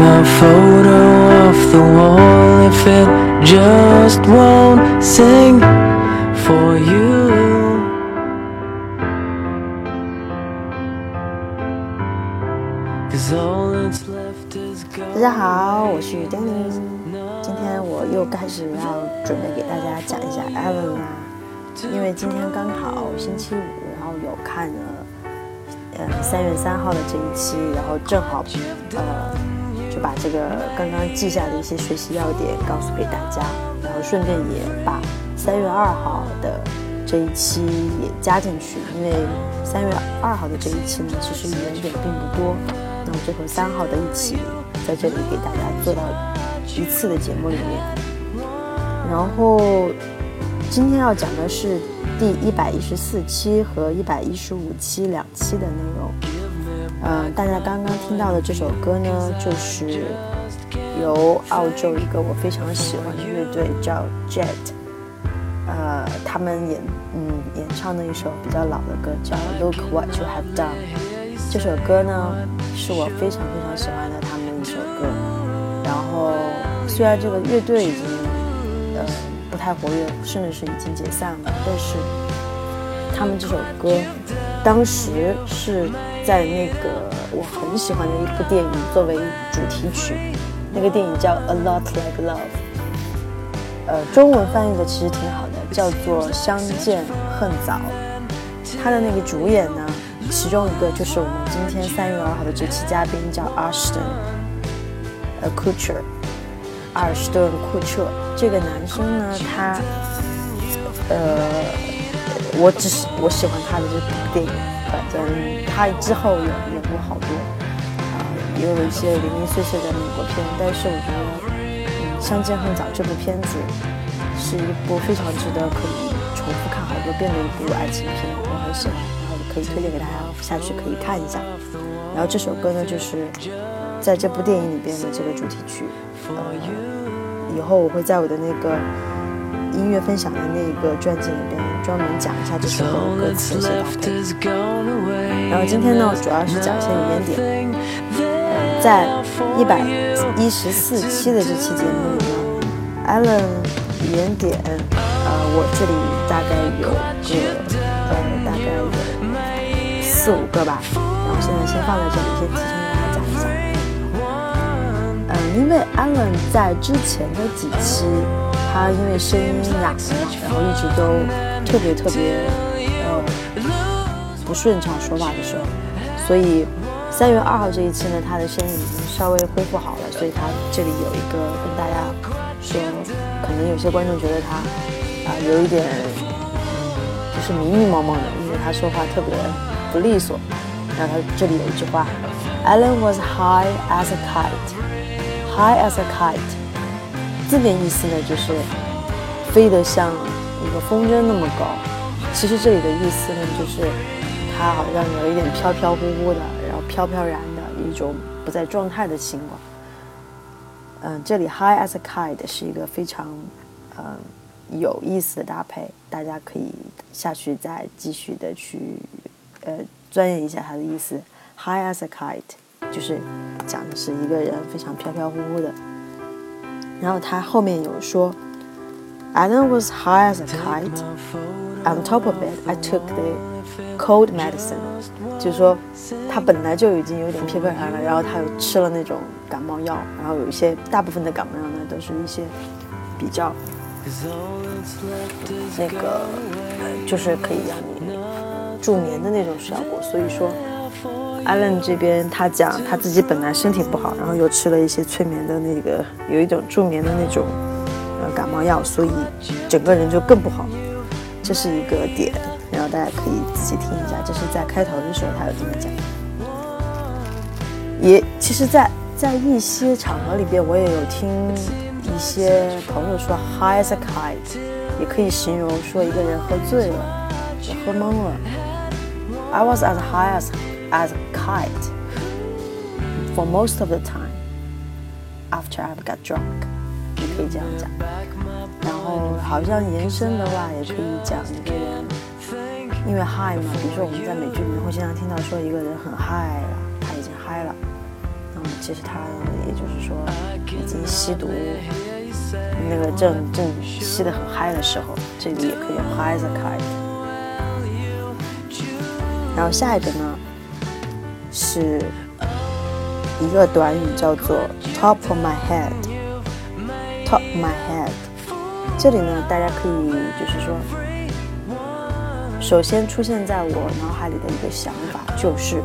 my photo off the wall if it just won't sing for you. Cause all that's left is 大家好，我是 Danny。今天我又开始要准备给大家讲一下 Alan 啦，因为今天刚好星期五，然后有看了呃三月三号的这一期，然后正好呃就把这个刚刚记下的一些学习要点告诉给大家，然后顺便也把三月二号的这一期也加进去，因为三月二号的这一期呢，其实语言点并不多，那么就和三号的一起在这里给大家做到一次的节目里面。然后今天要讲的是第一百一十四期和一百一十五期两期的内容。嗯、大家刚刚听到的这首歌呢，就是由澳洲一个我非常喜欢的乐队叫 Jet，呃，他们演嗯演唱的一首比较老的歌叫 Look What You Have Done。这首歌呢是我非常非常喜欢的他们的一首歌。然后虽然这个乐队已经呃不太活跃，甚至是已经解散了，但是他们这首歌当时是在那个我很喜欢的一部电影作为主题曲，那个电影叫《A Lot Like Love》，呃，中文翻译的其实挺好的，叫做《相见恨早》。他的那个主演呢，其中一个就是我们今天三月二号的这期嘉宾叫 Ashton，，Kutcher，阿尔斯顿·库彻。这个男生呢，他，呃，我只是我喜欢他的这部电影，反正他之后演演过好多，啊、也有一些零零碎碎的美国片，但是我觉得，嗯，《相见恨早》这部片子是一部非常值得可以重复看好多遍的一部爱情片，我很喜欢，然后可以推荐给大家下去可以看一下。然后这首歌呢，就是在这部电影里边的这个主题曲，呃，以后我会在我的那个音乐分享的那个专辑里边专门讲一下这首歌的歌词的一些搭配。然后今天呢，主要是讲一些语言点。嗯，在一百一十四期的这期节目里呢，Allen 语言点，呃，我这里大概有个呃，大概有四五个吧。然后现在先放在这里，先提前给大家讲一下。嗯，因为 Allen 在之前的几期，他因为声音哑了嘛，然后一直都特别特别呃不顺畅说话的时候，所以三月二号这一期呢，他的声音已经稍微恢复好了，所以他这里有一个跟大家说，可能有些观众觉得他啊、有一点就是迷迷蒙蒙的，因为他说话特别不利索。然后他这里有一句话，Alan was high as a kite，high as a kite，字面意思呢就是飞得像一个风筝那么高。其实这里的意思呢，就是他好像有一点飘飘忽忽的，然后飘飘然的一种不在状态的情况。嗯，这里 high as a kite 是一个非常嗯有意思的搭配，大家可以下去再继续的去呃钻研一下它的意思。high as a kite 就是讲的是一个人非常飘飘忽忽的。然后他后面有说，Alan was high as a kite。On top of it, I took the cold medicine，就是说他本来就已经有点飘飘然了，然后他又吃了那种感冒药，然后有一些大部分的感冒药呢都是一些比较那个，就是可以让你助眠的那种效果。所以说，Allen 这边他讲他自己本来身体不好，然后又吃了一些催眠的那个有一种助眠的那种冒药，所以整个人就更不好。这是一个点，然后大家可以仔细听一下，这是在开头的时候他有这么讲。也其实在，在一些场合里边，我也有听一些朋友说 high as a kite，也可以形容说一个人喝醉了，就喝懵了。I was as high as as a kite for most of the time after I got drunk，可以这样讲。然后好像延伸的话，也可以讲一个人，因为 high 嘛，比如说我们在美剧里面会经常听到说一个人很 high 了，他已经 high 了，那么其实他也就是说已经吸毒，那个正正吸得很嗨的时候，这里也可以用 high as a kite。然后下一个呢是一个短语叫做 top of my head head，top my head。这里呢大家可以就是说。首先出现在我脑海里的一个想法就是，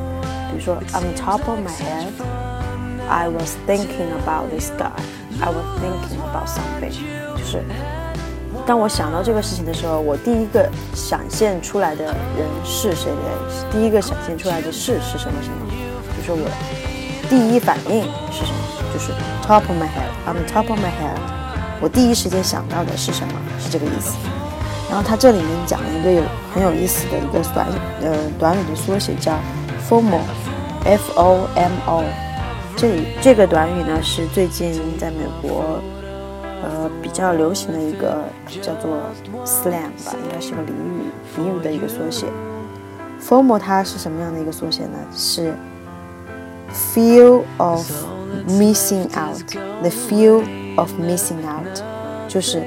比如说，on top of my head，I was thinking about this guy，I was thinking about something，就是当我想到这个事情的时候，我第一个闪现出来的人是谁？第一个闪现出来的事是什么什么？就是我第一反应是什么？就是 top of my head，on top of my head，我第一时间想到的是什么？是这个意思。然后它这里面讲了一个有很有意思的一个短呃短语的缩写叫 formal，f o m o。这里这个短语呢是最近在美国呃比较流行的一个叫做 slam 吧，应该是个俚语俚语的一个缩写。formal 它是什么样的一个缩写呢？是 feel of missing out，the feel of missing out，就是。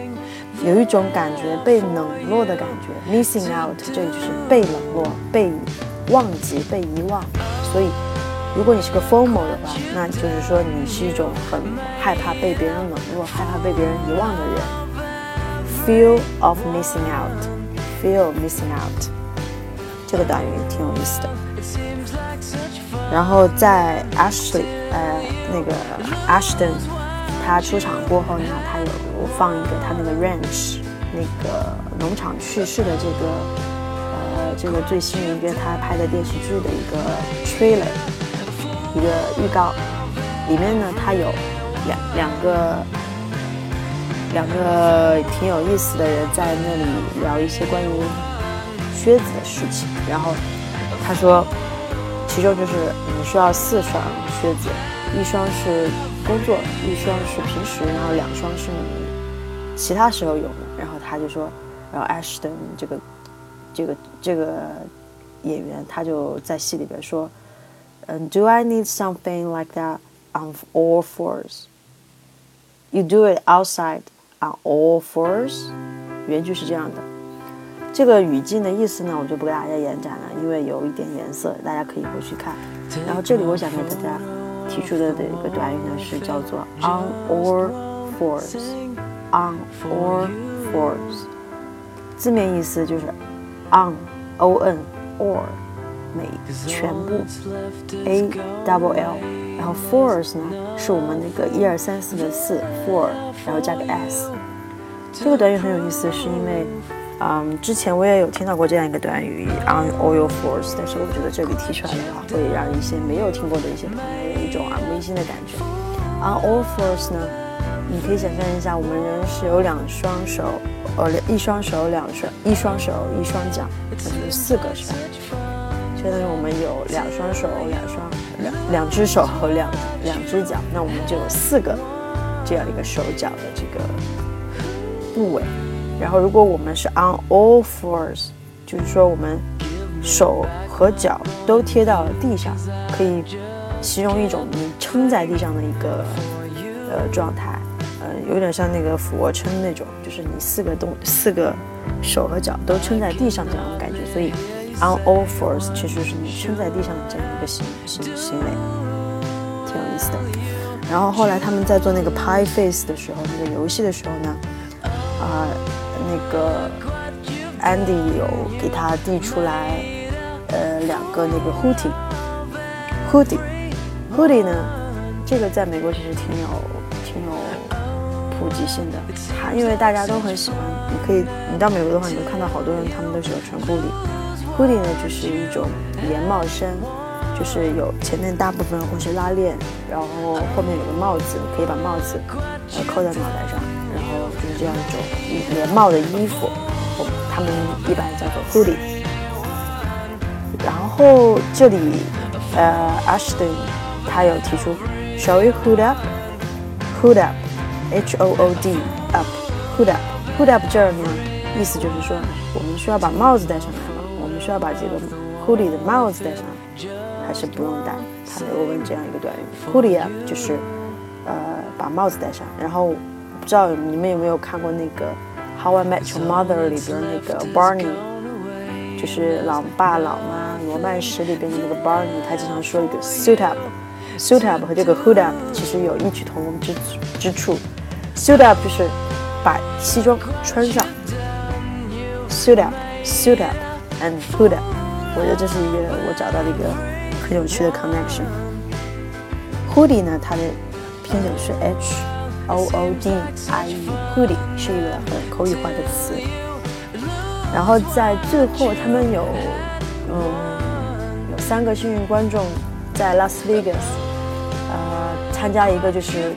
有一种感觉被冷落的感觉，missing out，这里就是被冷落、被忘记、被遗忘。所以，如果你是个 formal 的话，那就是说你是一种很害怕被别人冷落、害怕被别人遗忘的人。Feel of missing out，feel missing out，这个短语挺有意思的。然后在 Ashley，呃，那个 Ashton，他出场过后呢，他有。放一个他那个 ranch 那个农场去世的这个呃这个最新一个他拍的电视剧的一个 trailer 一个预告，里面呢他有两两个两个挺有意思的人在那里聊一些关于靴子的事情，然后他说其中就是你需要四双靴子，一双是工作，一双是平时，然后两双是你。其他时候有的，然后他就说，然后 Ashton 这个这个这个演员他就在戏里边说，嗯，Do I need something like that on all fours? You do it outside on all fours？原句是这样的。这个语境的意思呢，我就不给大家延展了，因为有一点颜色，大家可以回去看。然后这里我想给大家提出的的一个短语呢，是叫做 on all fours。On all fours，字面意思就是 on o n or 每全部 a double l，然后 fours 呢是我们那个一二三四的四 four，然后加个 s。这个短语很有意思，是因为嗯之前我也有听到过这样一个短语 on all your fours，但是我觉得这里提出来的话，会让一些没有听过的一些朋友有一种耳目一新的感觉。On all fours 呢？你可以想象一下，我们人是有两双手，呃，一双手两双，一双手一双脚，那就是四个，是吧？相当于我们有两双手，两双两两只手和两两只脚，那我们就有四个这样一个手脚的这个部位。然后，如果我们是 on all fours，就是说我们手和脚都贴到了地上，可以形容一种你撑在地上的一个呃状态。呃有点像那个俯卧撑那种，就是你四个动四个手和脚都撑在地上这样的感觉，所以 on all fours 其实是你撑在地上的这样一个行行行为，挺有意思的。然后后来他们在做那个 pie face 的时候，那个游戏的时候呢，啊，那个 Andy 有给他递出来呃两个那个 hoodie，hoodie，hoodie 呢，这个在美国其实挺有。挺有普及性的，它因为大家都很喜欢，你可以，你到美国的话，你会看到好多人，他们都是有穿 hoodie。hoodie 呢，就是一种连帽衫，就是有前面大部分会是拉链，然后后面有个帽子，你可以把帽子呃扣在脑袋上，这样一种连帽的衣服，他们一般叫做 hoodie。然后这里呃，Ashton 他有提出，Shall we hood up？hood up。H O O D up hood up hood up 这儿呢，意思就是说，我们需要把帽子戴上来吗，我们需要把这个 hoodie 的帽子戴上。还是不用戴？他没有问这样一个短语。Hoodie up 就是呃把帽子戴上。然后不知道你们有没有看过那个《How I Met Your Mother》里边那个 Barney，就是老爸老妈罗曼史里边的那个 Barney，他经常说一个 suit up，suit up 和这个 hood up 其实有异曲同工之之处。suit up 就是把西装穿上，suit up，suit up，and hood up。我觉得这是一个我找到的一个很有趣的 connection。Hoodie 呢，它的拼写是 H O O D I E，Hoodie 是一个很口语化的词。然后在最后，他们有嗯有三个幸运观众在拉斯维加斯呃参加一个就是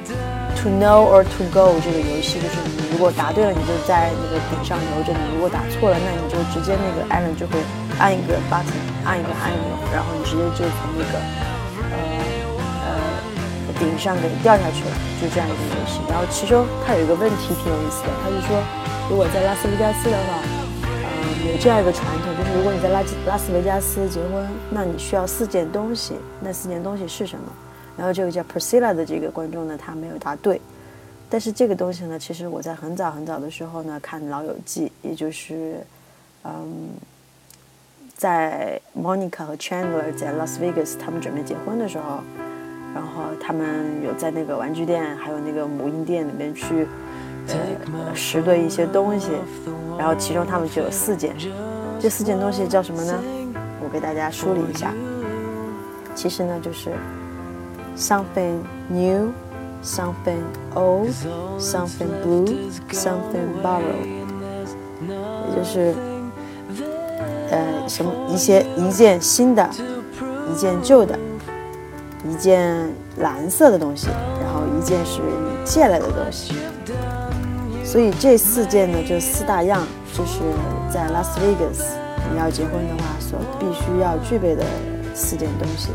To Know or To Go 这个游戏，就是你如果答对了，你就在那个顶上留着；你如果答错了，那你就直接那个 Allen 就会。按一个 button，按一个按钮，然后你直接就从那个顶上给掉下去了，就这样一个游戏。然后其中它有一个问题挺有意思的，它是说如果在拉斯维加斯的话，呃有这样一个传统，就是如果你在拉拉斯维加斯结婚，那你需要四件东西，那四件东西是什么？然后这个叫 Priscilla 的这个观众呢，他没有答对。但是这个东西呢，其实我在很早很早的时候呢看《老友记》，也就是嗯。在 Monica 和 Chandler 在 Las Vegas 他们准备结婚的时候，然后他们有在那个玩具店还有那个母婴店里面去呃拾掇一些东西，然后其中他们就有四件，这四件东西叫什么呢？我给大家梳理一下，其实呢就是 something new, something old, something blue, something borrowed，也就是。呃，什么一些一件新的，一件旧的，一件蓝色的东西，然后一件是你借来的东西。所以这四件呢，就四大样，就是在拉斯维加斯你要结婚的话，所必须要具备的四件东西。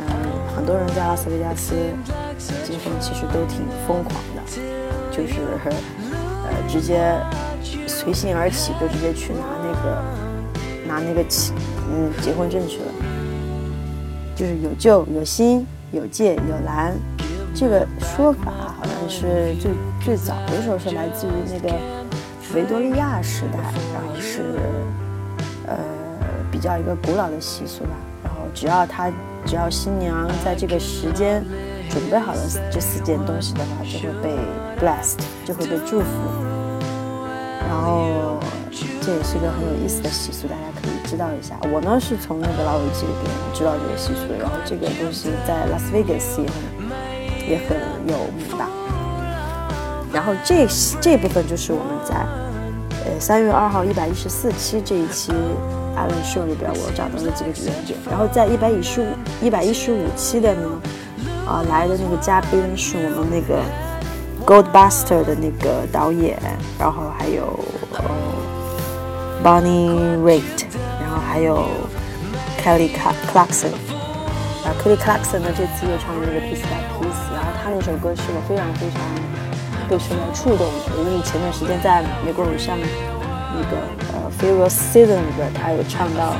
嗯，很多人在拉斯维加斯结婚其实都挺疯狂的，就是呃直接随性而起，就直接去拿那个。拿那个，嗯，结婚证去了，就是有旧有新，有借有蓝，这个说法好像是最最早的时候是来自于那个维多利亚时代，然后是呃比较一个古老的习俗吧。然后只要他只要新娘在这个时间准备好了这四件东西的话，就会被 blessed，就会被祝福。然后这也是一个很有意思的习俗，大家可。知道一下，我呢是从那个老友记里边知道这个习俗，然后这个东西在拉斯维加斯也很也很有名吧。然后这这部分就是我们在呃三月二号一百一十四期这一期艾伦秀里边我找到的几个原点。然后在一百一十五一百一十五期的呢啊来的那个嘉宾是我们那个 Goldbuster 的那个导演，然后还有呃 Bonnie Raitt。还有 Kelly Clarkson，啊，Kelly Clarkson 呢这次又唱了那个 Piece by Piece，然后他那首歌是我非常非常被什么触动的，因为前段时间在美国偶像那个呃 Farewell Season 里边，他有唱到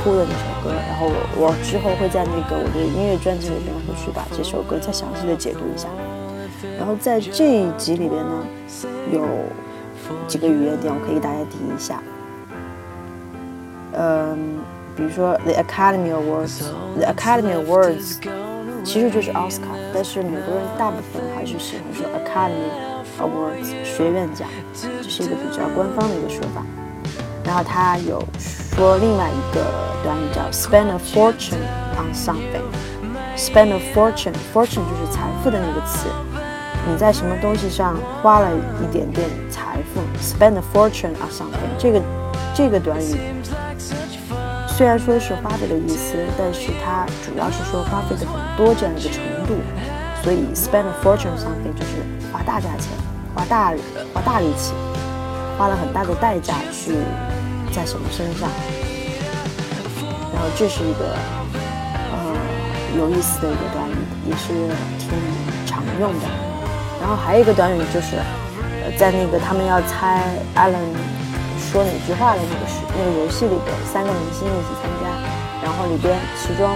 哭的那首歌，然后我之后会在那个我的音乐专辑里边会去把这首歌再详细的解读一下。然后在这一集里边呢，有几个语言点我可以给大家提一下。嗯，比如说 The Academy Awards，The Academy Awards 其实就是奥斯卡，但是美国人大部分还是喜欢说 Academy Awards 学院奖，这是一个比较官方的一个说法。然后他有说另外一个短语叫 spend a fortune on something，spend a fortune，fortune 就是财富的那个词，你在什么东西上花了一点点财富，spend a fortune on something，这个这个短语。 虽然说是花费的意思，但是它主要是说花费的很多这样一个程度，所以 spend a fortune something 就是花大价钱，花大花大力气，花了很大的代价去在什么身上。然后这是一个呃有意思的一个短语，也是挺常用的。然后还有一个短语就是，在那个他们要猜 Alan 说哪句话的那个是那个游戏里边，三个明星一起参加，然后里边其中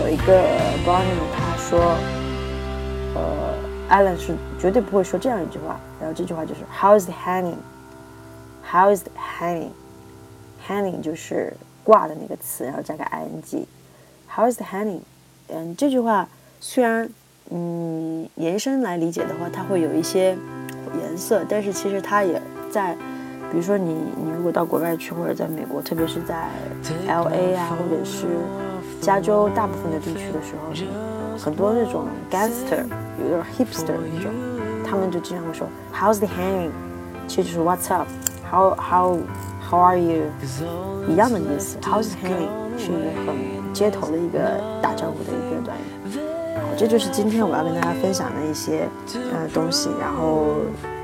有一个 Barney，他说，呃，Alan 是绝对不会说这样一句话，然后这句话就是 How is the hanging，how is the hanging？Hanging 就是挂的那个词，然后加个 ing。How is the hanging？嗯，这句话虽然嗯延伸来理解的话，它会有一些颜色，但是其实它也在。比如说你，你如果到国外去，或者在美国，特别是在 L A 啊，或者是加州大部分的地区的时候，很多那种 gangster，有点 hipster 那种，他们就经常会说 How's the hanging？其实就是 What's up？How how how are you？一样的意思。How's the hanging？是一个很街头的一个打招呼的一个短语。这就是今天我要跟大家分享的一些呃东西，然后。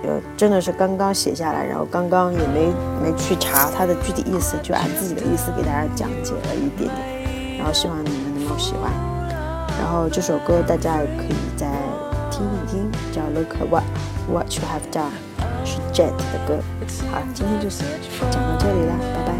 呃，真的是刚刚写下来，然后刚刚也没没去查它的具体意思，就按自己的意思给大家讲解了一点点，然后希望你们能够喜欢。然后这首歌大家也可以再听一听，叫《Look What What You Have Done》，是 Jet 的歌。好，今天就是讲到这里了，拜拜。